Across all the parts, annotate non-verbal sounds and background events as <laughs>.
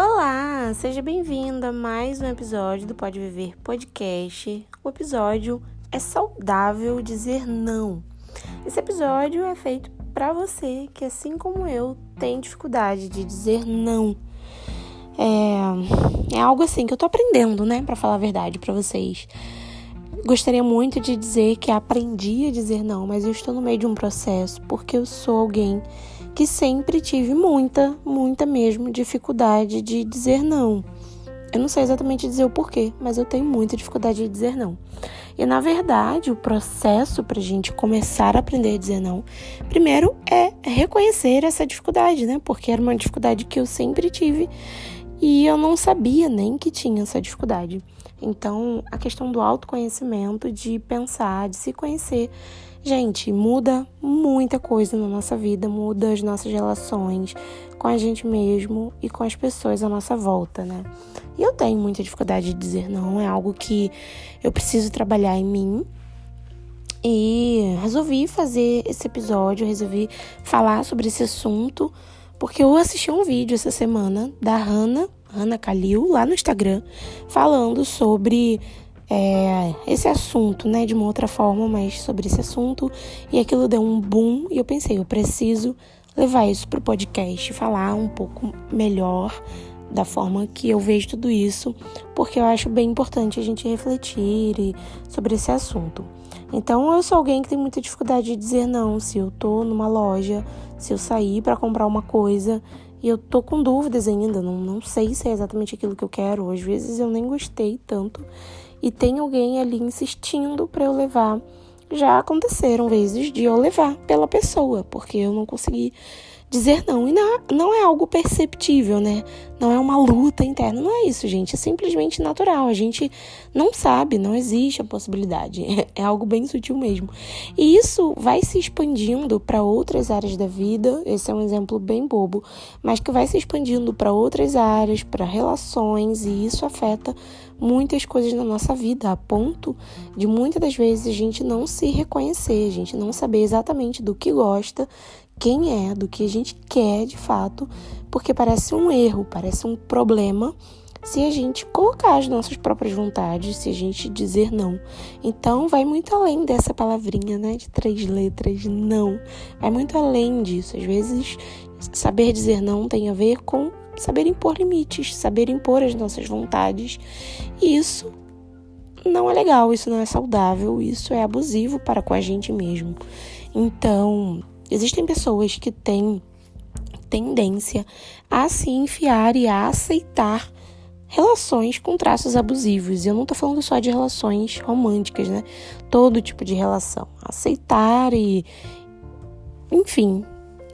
Olá, seja bem-vindo a mais um episódio do Pode Viver Podcast. O episódio é saudável dizer não. Esse episódio é feito para você que, assim como eu, tem dificuldade de dizer não. É, é algo assim que eu tô aprendendo, né, para falar a verdade para vocês. Gostaria muito de dizer que aprendi a dizer não, mas eu estou no meio de um processo porque eu sou alguém que sempre tive muita, muita mesmo dificuldade de dizer não. Eu não sei exatamente dizer o porquê, mas eu tenho muita dificuldade de dizer não. E na verdade, o processo para a gente começar a aprender a dizer não, primeiro é reconhecer essa dificuldade, né? Porque era uma dificuldade que eu sempre tive e eu não sabia nem que tinha essa dificuldade. Então, a questão do autoconhecimento, de pensar, de se conhecer, Gente, muda muita coisa na nossa vida, muda as nossas relações com a gente mesmo e com as pessoas à nossa volta, né? E eu tenho muita dificuldade de dizer não, é algo que eu preciso trabalhar em mim. E resolvi fazer esse episódio, resolvi falar sobre esse assunto, porque eu assisti um vídeo essa semana da Hannah, Hannah Kalil, lá no Instagram, falando sobre é, esse assunto, né, de uma outra forma, mas sobre esse assunto. E aquilo deu um boom e eu pensei, eu preciso levar isso para o podcast, falar um pouco melhor da forma que eu vejo tudo isso, porque eu acho bem importante a gente refletir sobre esse assunto. Então, eu sou alguém que tem muita dificuldade de dizer não. Se eu tô numa loja, se eu sair para comprar uma coisa e eu tô com dúvidas ainda, não, não sei se é exatamente aquilo que eu quero. Às vezes eu nem gostei tanto e tem alguém ali insistindo para eu levar. Já aconteceram vezes de eu levar pela pessoa, porque eu não consegui dizer não. E não, não é algo perceptível, né? Não é uma luta interna. Não é isso, gente. É simplesmente natural. A gente não sabe, não existe a possibilidade. É, <laughs> é algo bem sutil mesmo. E isso vai se expandindo para outras áreas da vida. Esse é um exemplo bem bobo, mas que vai se expandindo para outras áreas, para relações, e isso afeta muitas coisas na nossa vida, a ponto de muitas das vezes a gente não se reconhecer, a gente não saber exatamente do que gosta, quem é, do que a gente quer de fato, porque parece um erro, parece um problema se a gente colocar as nossas próprias vontades, se a gente dizer não. Então, vai muito além dessa palavrinha, né, de três letras, não. Vai muito além disso. Às vezes, saber dizer não tem a ver com saber impor limites, saber impor as nossas vontades. E isso não é legal, isso não é saudável, isso é abusivo para com a gente mesmo. Então, Existem pessoas que têm tendência a se enfiar e a aceitar relações com traços abusivos. E eu não tô falando só de relações românticas, né? Todo tipo de relação. Aceitar e. Enfim,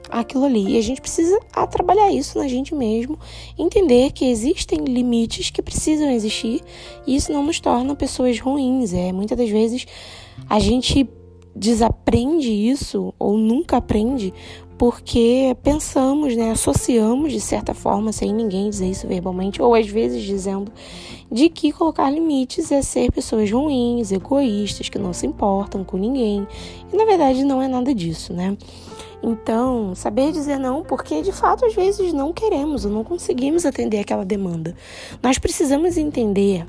aquilo ali. E a gente precisa trabalhar isso na gente mesmo, entender que existem limites que precisam existir e isso não nos torna pessoas ruins. É muitas das vezes a gente desaprende isso ou nunca aprende porque pensamos, né, associamos de certa forma, sem ninguém dizer isso verbalmente, ou às vezes dizendo, de que colocar limites é ser pessoas ruins, egoístas, que não se importam com ninguém. E na verdade não é nada disso, né? Então, saber dizer não, porque de fato às vezes não queremos ou não conseguimos atender aquela demanda. Nós precisamos entender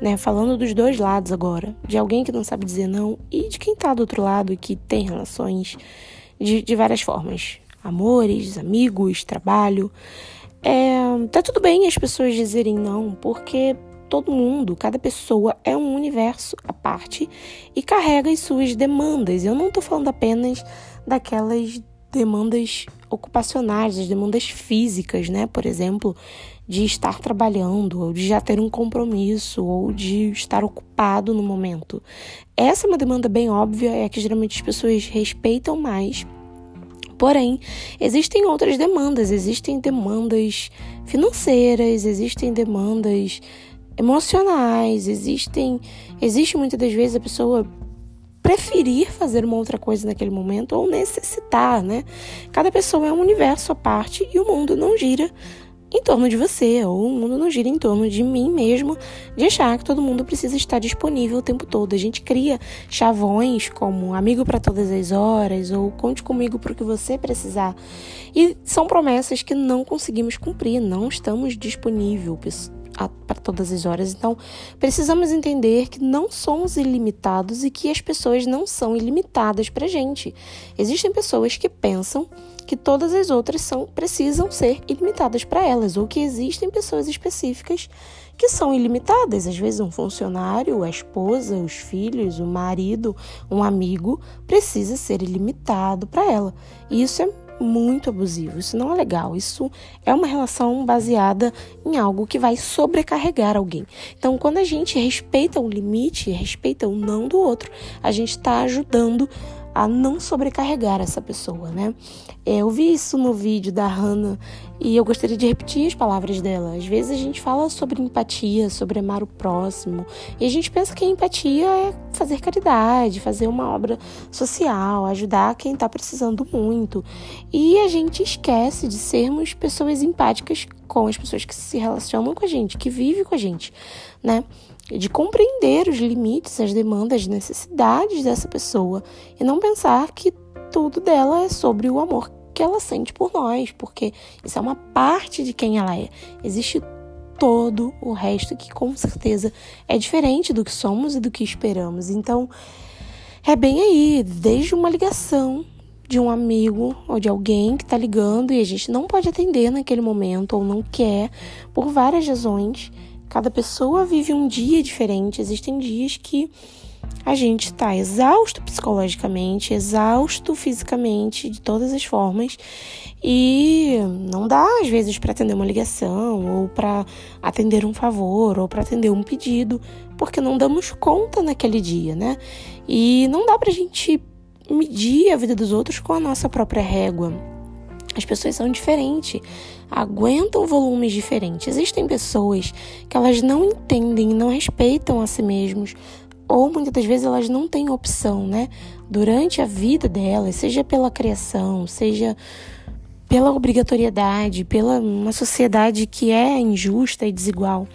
né? Falando dos dois lados agora, de alguém que não sabe dizer não e de quem tá do outro lado e que tem relações de, de várias formas, amores, amigos, trabalho. É, tá tudo bem as pessoas dizerem não, porque todo mundo, cada pessoa é um universo à parte e carrega as suas demandas. Eu não tô falando apenas daquelas demandas ocupacionais, as demandas físicas, né? Por exemplo, de estar trabalhando, ou de já ter um compromisso, ou de estar ocupado no momento. Essa é uma demanda bem óbvia, é a que geralmente as pessoas respeitam mais. Porém, existem outras demandas, existem demandas financeiras, existem demandas emocionais, existem, existe muitas das vezes a pessoa preferir fazer uma outra coisa naquele momento ou necessitar, né? Cada pessoa é um universo à parte e o mundo não gira em torno de você, ou o mundo não gira em torno de mim mesmo, de achar que todo mundo precisa estar disponível o tempo todo. A gente cria chavões como amigo para todas as horas, ou conte comigo para o que você precisar. E são promessas que não conseguimos cumprir, não estamos disponíveis para todas as horas. Então, precisamos entender que não somos ilimitados e que as pessoas não são ilimitadas para gente. Existem pessoas que pensam que todas as outras são precisam ser ilimitadas para elas, ou que existem pessoas específicas que são ilimitadas. Às vezes, um funcionário, a esposa, os filhos, o marido, um amigo precisa ser ilimitado para ela. E isso é muito abusivo. Isso não é legal. Isso é uma relação baseada em algo que vai sobrecarregar alguém. Então, quando a gente respeita o limite, respeita o não do outro, a gente está ajudando a não sobrecarregar essa pessoa, né? É, eu vi isso no vídeo da Hannah e eu gostaria de repetir as palavras dela. Às vezes a gente fala sobre empatia, sobre amar o próximo, e a gente pensa que empatia é fazer caridade, fazer uma obra social, ajudar quem está precisando muito. E a gente esquece de sermos pessoas empáticas com as pessoas que se relacionam com a gente, que vivem com a gente, né? De compreender os limites, as demandas, as necessidades dessa pessoa e não pensar que tudo dela é sobre o amor que ela sente por nós, porque isso é uma parte de quem ela é. Existe todo o resto que com certeza é diferente do que somos e do que esperamos. Então, é bem aí, desde uma ligação de um amigo ou de alguém que está ligando e a gente não pode atender naquele momento ou não quer por várias razões Cada pessoa vive um dia diferente. Existem dias que a gente está exausto psicologicamente, exausto fisicamente, de todas as formas, e não dá às vezes para atender uma ligação, ou para atender um favor, ou para atender um pedido, porque não damos conta naquele dia, né? E não dá para a gente medir a vida dos outros com a nossa própria régua. As pessoas são diferentes, aguentam volumes diferentes. Existem pessoas que elas não entendem, não respeitam a si mesmos, ou muitas das vezes elas não têm opção, né? Durante a vida delas, seja pela criação, seja pela obrigatoriedade, pela uma sociedade que é injusta e desigual.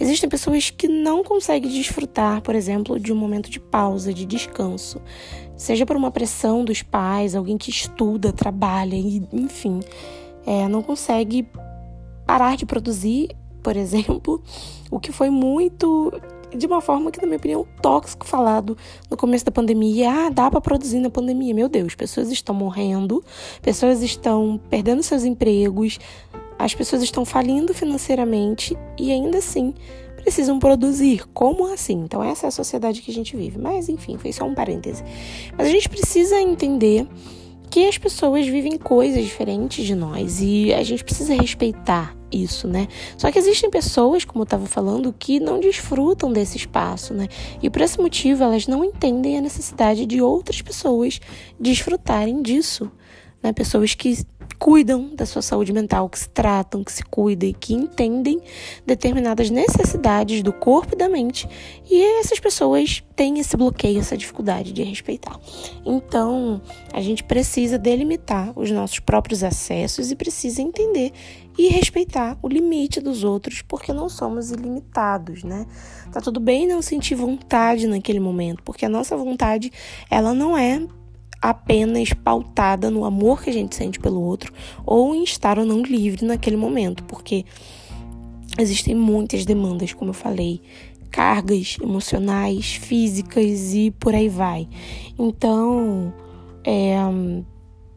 Existem pessoas que não conseguem desfrutar, por exemplo, de um momento de pausa, de descanso, seja por uma pressão dos pais, alguém que estuda, trabalha, e, enfim, é, não consegue parar de produzir, por exemplo, o que foi muito de uma forma que, na minha opinião, tóxico falado no começo da pandemia. Ah, dá para produzir na pandemia. Meu Deus, pessoas estão morrendo, pessoas estão perdendo seus empregos, as pessoas estão falindo financeiramente e ainda assim precisam produzir. Como assim? Então, essa é a sociedade que a gente vive. Mas, enfim, foi só um parêntese. Mas a gente precisa entender que as pessoas vivem coisas diferentes de nós e a gente precisa respeitar isso, né? Só que existem pessoas, como eu estava falando, que não desfrutam desse espaço, né? E por esse motivo elas não entendem a necessidade de outras pessoas desfrutarem disso, né? Pessoas que cuidam da sua saúde mental, que se tratam, que se cuidam e que entendem determinadas necessidades do corpo e da mente. E essas pessoas têm esse bloqueio, essa dificuldade de respeitar. Então, a gente precisa delimitar os nossos próprios acessos e precisa entender e respeitar o limite dos outros, porque não somos ilimitados, né? Tá tudo bem não sentir vontade naquele momento, porque a nossa vontade, ela não é apenas pautada no amor que a gente sente pelo outro ou em estar ou não livre naquele momento, porque existem muitas demandas, como eu falei, cargas emocionais, físicas e por aí vai. Então, é,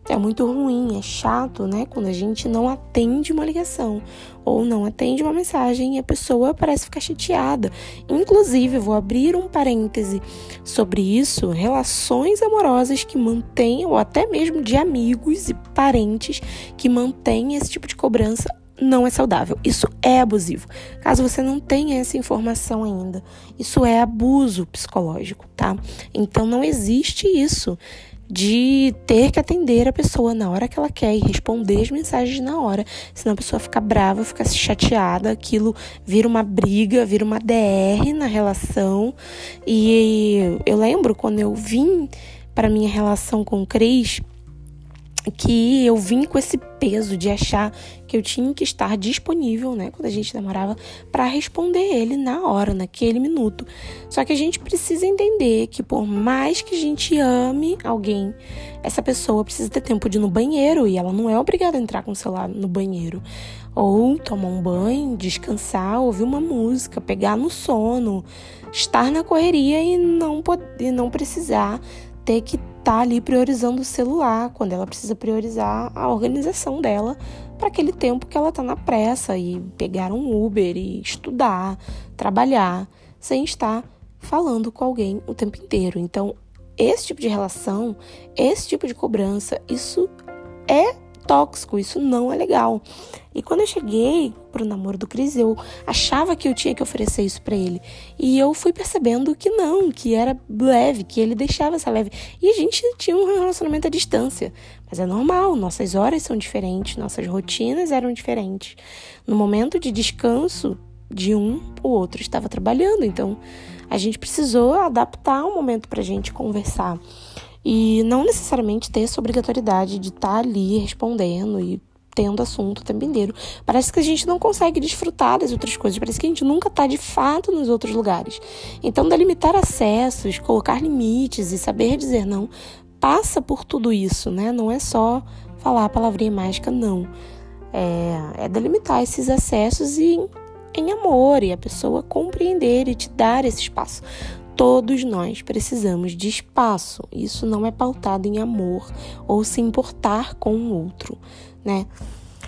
é muito ruim, é chato, né? Quando a gente não atende uma ligação ou não atende uma mensagem e a pessoa parece ficar chateada. Inclusive, vou abrir um parêntese sobre isso: relações amorosas que mantêm, ou até mesmo de amigos e parentes que mantêm esse tipo de cobrança não é saudável. Isso é abusivo. Caso você não tenha essa informação ainda, isso é abuso psicológico, tá? Então não existe isso de ter que atender a pessoa na hora que ela quer e responder as mensagens na hora. Senão a pessoa fica brava, fica chateada, aquilo vira uma briga, vira uma DR na relação. E eu lembro quando eu vim para minha relação com o Cris, que eu vim com esse peso de achar que eu tinha que estar disponível, né, quando a gente namorava, para responder ele na hora, naquele minuto. Só que a gente precisa entender que por mais que a gente ame alguém, essa pessoa precisa ter tempo de ir no banheiro e ela não é obrigada a entrar com o celular no banheiro. Ou tomar um banho, descansar, ouvir uma música, pegar no sono, estar na correria e não, poder, não precisar ter que tá ali priorizando o celular, quando ela precisa priorizar a organização dela para aquele tempo que ela está na pressa e pegar um Uber e estudar, trabalhar, sem estar falando com alguém o tempo inteiro. Então, esse tipo de relação, esse tipo de cobrança, isso é tóxico, isso não é legal. E quando eu cheguei pro namoro do Cris, eu achava que eu tinha que oferecer isso para ele. E eu fui percebendo que não, que era leve, que ele deixava essa leve. E a gente tinha um relacionamento à distância. Mas é normal, nossas horas são diferentes, nossas rotinas eram diferentes. No momento de descanso de um, o outro estava trabalhando. Então a gente precisou adaptar um momento pra gente conversar. E não necessariamente ter essa obrigatoriedade de estar tá ali respondendo e tendo assunto o tempo inteiro. Parece que a gente não consegue desfrutar das outras coisas, parece que a gente nunca está de fato nos outros lugares. Então, delimitar acessos, colocar limites e saber dizer não passa por tudo isso, né? Não é só falar a palavrinha mágica, não. É, é delimitar esses acessos e em amor e a pessoa compreender e te dar esse espaço. Todos nós precisamos de espaço. Isso não é pautado em amor ou se importar com o outro, né?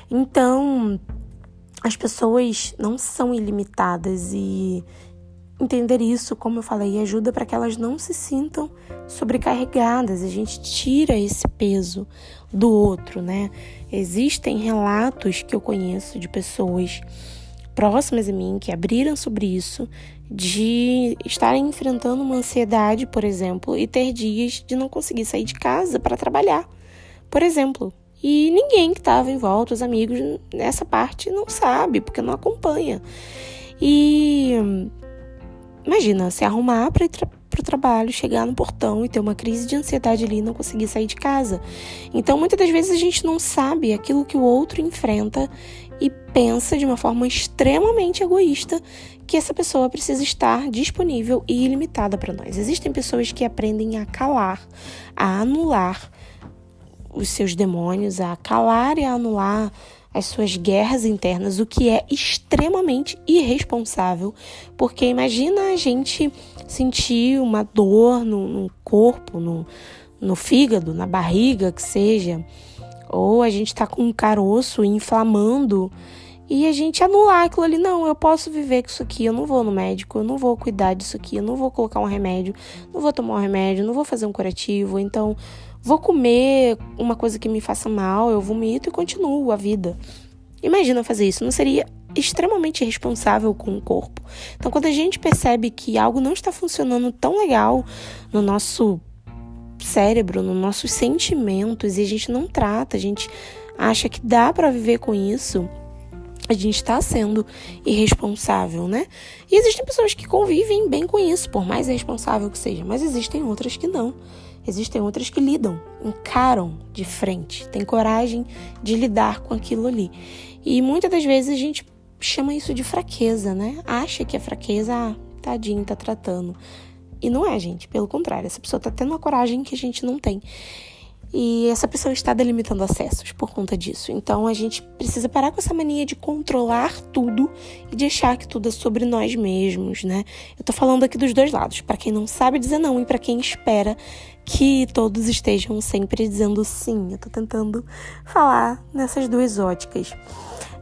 Então, as pessoas não são ilimitadas e entender isso, como eu falei, ajuda para que elas não se sintam sobrecarregadas. A gente tira esse peso do outro, né? Existem relatos que eu conheço de pessoas próximas a mim que abriram sobre isso, de estarem enfrentando uma ansiedade, por exemplo, e ter dias de não conseguir sair de casa para trabalhar, por exemplo. E ninguém que estava em volta, os amigos nessa parte, não sabe, porque não acompanha. E imagina, se arrumar para ir tra para o trabalho, chegar no portão e ter uma crise de ansiedade ali e não conseguir sair de casa. Então, muitas das vezes a gente não sabe aquilo que o outro enfrenta e pensa de uma forma extremamente egoísta que essa pessoa precisa estar disponível e ilimitada para nós. Existem pessoas que aprendem a calar, a anular os seus demônios, a calar e a anular as suas guerras internas, o que é extremamente irresponsável, porque imagina a gente sentir uma dor no, no corpo, no, no fígado, na barriga, que seja, ou a gente está com um caroço inflamando e a gente anular aquilo ali. Não, eu posso viver com isso aqui, eu não vou no médico, eu não vou cuidar disso aqui, eu não vou colocar um remédio, não vou tomar um remédio, não vou fazer um curativo, então vou comer uma coisa que me faça mal, eu vomito e continuo a vida. Imagina fazer isso, não seria extremamente irresponsável com o corpo. Então, quando a gente percebe que algo não está funcionando tão legal no nosso cérebro, nos nossos sentimentos e a gente não trata, a gente acha que dá para viver com isso, a gente está sendo irresponsável, né? E existem pessoas que convivem bem com isso, por mais irresponsável que seja, mas existem outras que não. Existem outras que lidam, encaram de frente, têm coragem de lidar com aquilo ali. E muitas das vezes a gente chama isso de fraqueza, né? Acha que é fraqueza, ah, tadinho, tá tratando. E não é, gente. Pelo contrário, essa pessoa está tendo uma coragem que a gente não tem. E essa pessoa está delimitando acessos por conta disso. Então a gente precisa parar com essa mania de controlar tudo e de achar que tudo é sobre nós mesmos, né? Eu tô falando aqui dos dois lados, para quem não sabe dizer não e para quem espera que todos estejam sempre dizendo sim. Eu tô tentando falar nessas duas óticas.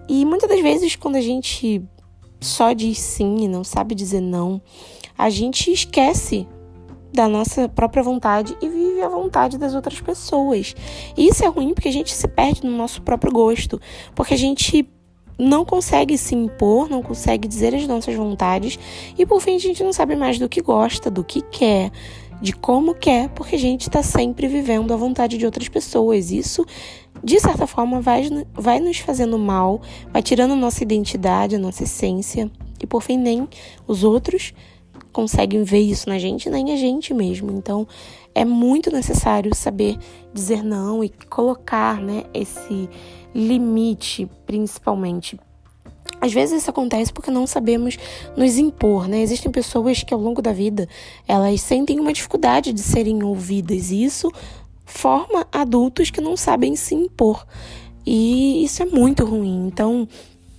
E muitas das vezes quando a gente só diz sim e não sabe dizer não, a gente esquece da nossa própria vontade e vive a vontade das outras pessoas. E isso é ruim porque a gente se perde no nosso próprio gosto, porque a gente não consegue se impor, não consegue dizer as nossas vontades e por fim a gente não sabe mais do que gosta, do que quer, de como quer, porque a gente está sempre vivendo a vontade de outras pessoas. Isso, de certa forma, vai, vai nos fazendo mal, vai tirando nossa identidade, a nossa essência e por fim nem os outros conseguem ver isso na gente, nem a gente mesmo. Então, é muito necessário saber dizer não e colocar, né, esse limite, principalmente. Às vezes isso acontece porque não sabemos nos impor, né? Existem pessoas que ao longo da vida elas sentem uma dificuldade de serem ouvidas e isso forma adultos que não sabem se impor. E isso é muito ruim. Então,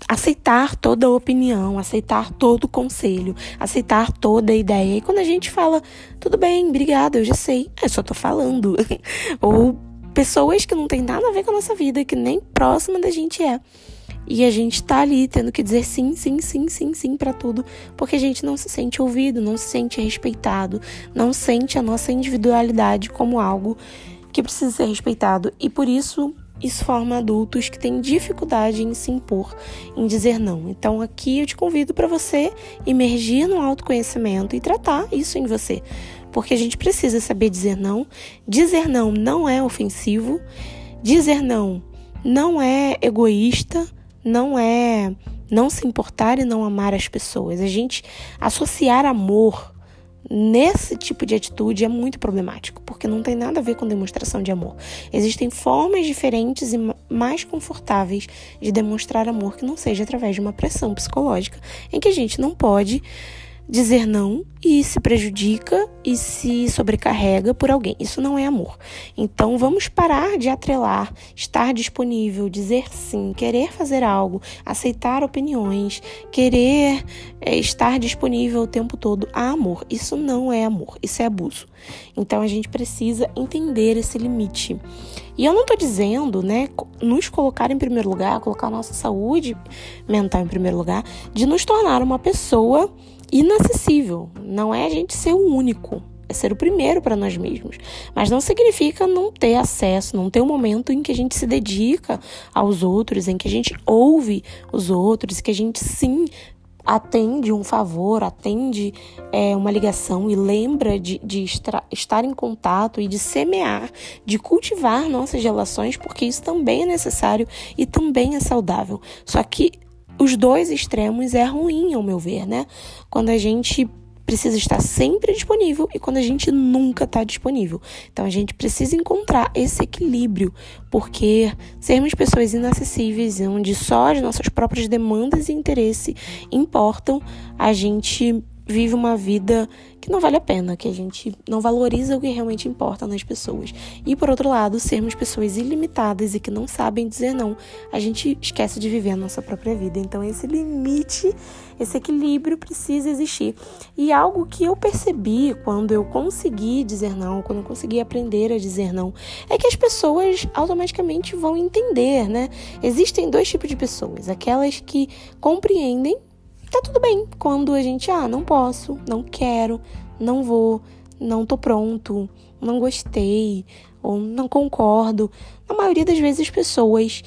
aceitar toda opinião, aceitar todo conselho, aceitar toda ideia. E quando a gente fala, tudo bem, obrigada, eu já sei, eu só tô falando. <laughs> Ou pessoas que não tem nada a ver com a nossa vida, que nem próxima da gente é. E a gente tá ali tendo que dizer sim, sim, sim, sim, sim para tudo, porque a gente não se sente ouvido, não se sente respeitado, não sente a nossa individualidade como algo que precisa ser respeitado. E por isso isso forma adultos que têm dificuldade em se impor, em dizer não. Então aqui eu te convido para você emergir no autoconhecimento e tratar isso em você, porque a gente precisa saber dizer não. Dizer não não é ofensivo, dizer não não é egoísta, não é não se importar e não amar as pessoas. A gente associar amor nesse tipo de atitude é muito problemático, porque não tem nada a ver com demonstração de amor. Existem formas diferentes e mais confortáveis de demonstrar amor que não seja através de uma pressão psicológica, em que a gente não pode dizer não e se prejudica e se sobrecarrega por alguém. Isso não é amor. Então vamos parar de atrelar, estar disponível, dizer sim, querer fazer algo, aceitar opiniões, querer é, estar disponível o tempo todo a amor. Isso não é amor, isso é abuso. Então a gente precisa entender esse limite. E eu não estou dizendo, né, nos colocar em primeiro lugar, colocar a nossa saúde mental em primeiro lugar, de nos tornar uma pessoa inacessível. Não é a gente ser o único, é ser o primeiro para nós mesmos. Mas não significa não ter acesso, não ter um momento em que a gente se dedica aos outros, em que a gente ouve os outros, que a gente sim atende um favor, atende é, uma ligação e lembra de, de estar em contato e de semear, de cultivar nossas relações, porque isso também é necessário e também é saudável. Só que os dois extremos é ruim, ao meu ver, né? Quando a gente precisa estar sempre disponível e quando a gente nunca está disponível. Então a gente precisa encontrar esse equilíbrio, porque sermos pessoas inacessíveis, onde só as nossas próprias demandas e interesse importam, a gente vive uma vida que não vale a pena, que a gente não valoriza o que realmente importa nas pessoas. E por outro lado, sermos pessoas ilimitadas e que não sabem dizer não, a gente esquece de viver a nossa própria vida. Então esse limite, esse equilíbrio precisa existir. E algo que eu percebi quando eu consegui dizer não, quando eu consegui aprender a dizer não, é que as pessoas automaticamente vão entender, né? Existem dois tipos de pessoas, aquelas que compreendem tá tudo bem quando a gente, ah, não posso, não quero, não vou, não tô pronto, não gostei ou não concordo. Na maioria das vezes as pessoas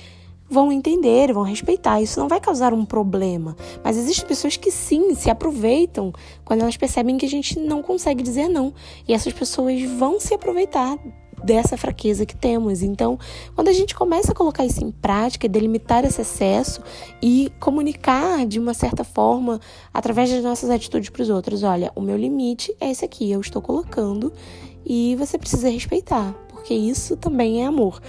vão entender, vão respeitar. Isso não vai causar um problema. Mas existem pessoas que sim, se aproveitam quando elas percebem que a gente não consegue dizer não. E essas pessoas vão se aproveitar dessa fraqueza que temos. Então, quando a gente começa a colocar isso em prática, delimitar esse excesso e comunicar de uma certa forma através das nossas atitudes para os outros, olha, o meu limite é esse aqui, eu estou colocando e você precisa respeitar, porque isso também é amor.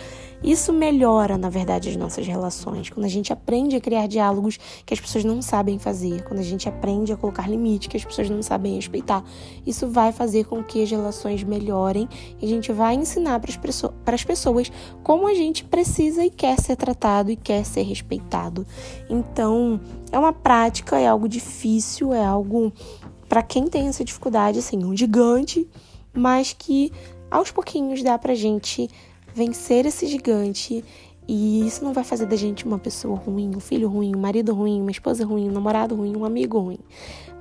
Isso melhora, na verdade, as nossas relações. Quando a gente aprende a criar diálogos que as pessoas não sabem fazer, quando a gente aprende a colocar limites que as pessoas não sabem respeitar, isso vai fazer com que as relações melhorem e a gente vai ensinar para as pessoas como a gente precisa e quer ser tratado e quer ser respeitado. Então, é uma prática, é algo difícil, é algo para quem tem essa dificuldade, assim, um gigante, mas que aos pouquinhos dá pra gente vencer esse gigante. E isso não vai fazer da gente uma pessoa ruim, um filho ruim, um marido ruim, uma esposa ruim, um namorado ruim, um amigo ruim.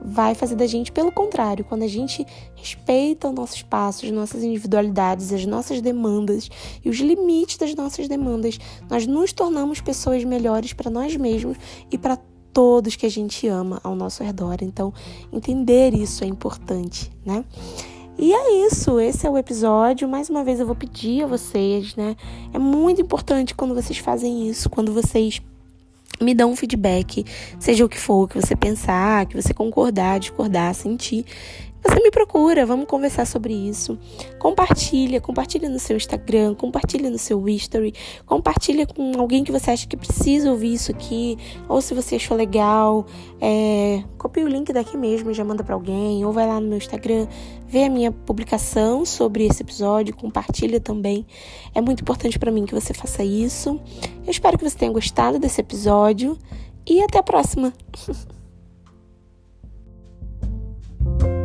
Vai fazer da gente, pelo contrário, quando a gente respeita o nosso espaço, as nossas individualidades, as nossas demandas e os limites das nossas demandas, nós nos tornamos pessoas melhores para nós mesmos e para todos que a gente ama ao nosso redor. Então, entender isso é importante, né? E é isso, esse é o episódio. Mais uma vez eu vou pedir a vocês, né? É muito importante quando vocês fazem isso, quando vocês me dá um feedback, seja o que for, que você pensar, que você concordar, discordar, sentir você me procura, vamos conversar sobre isso. Compartilha, compartilha no seu Instagram, compartilha no seu history, compartilha com alguém que você acha que precisa ouvir isso aqui, ou se você achou legal, é, copia o link daqui mesmo e já manda para alguém, ou vai lá no meu Instagram, vê a minha publicação sobre esse episódio, compartilha também. É muito importante para mim que você faça isso. Eu espero que você tenha gostado desse episódio e até a próxima. <laughs>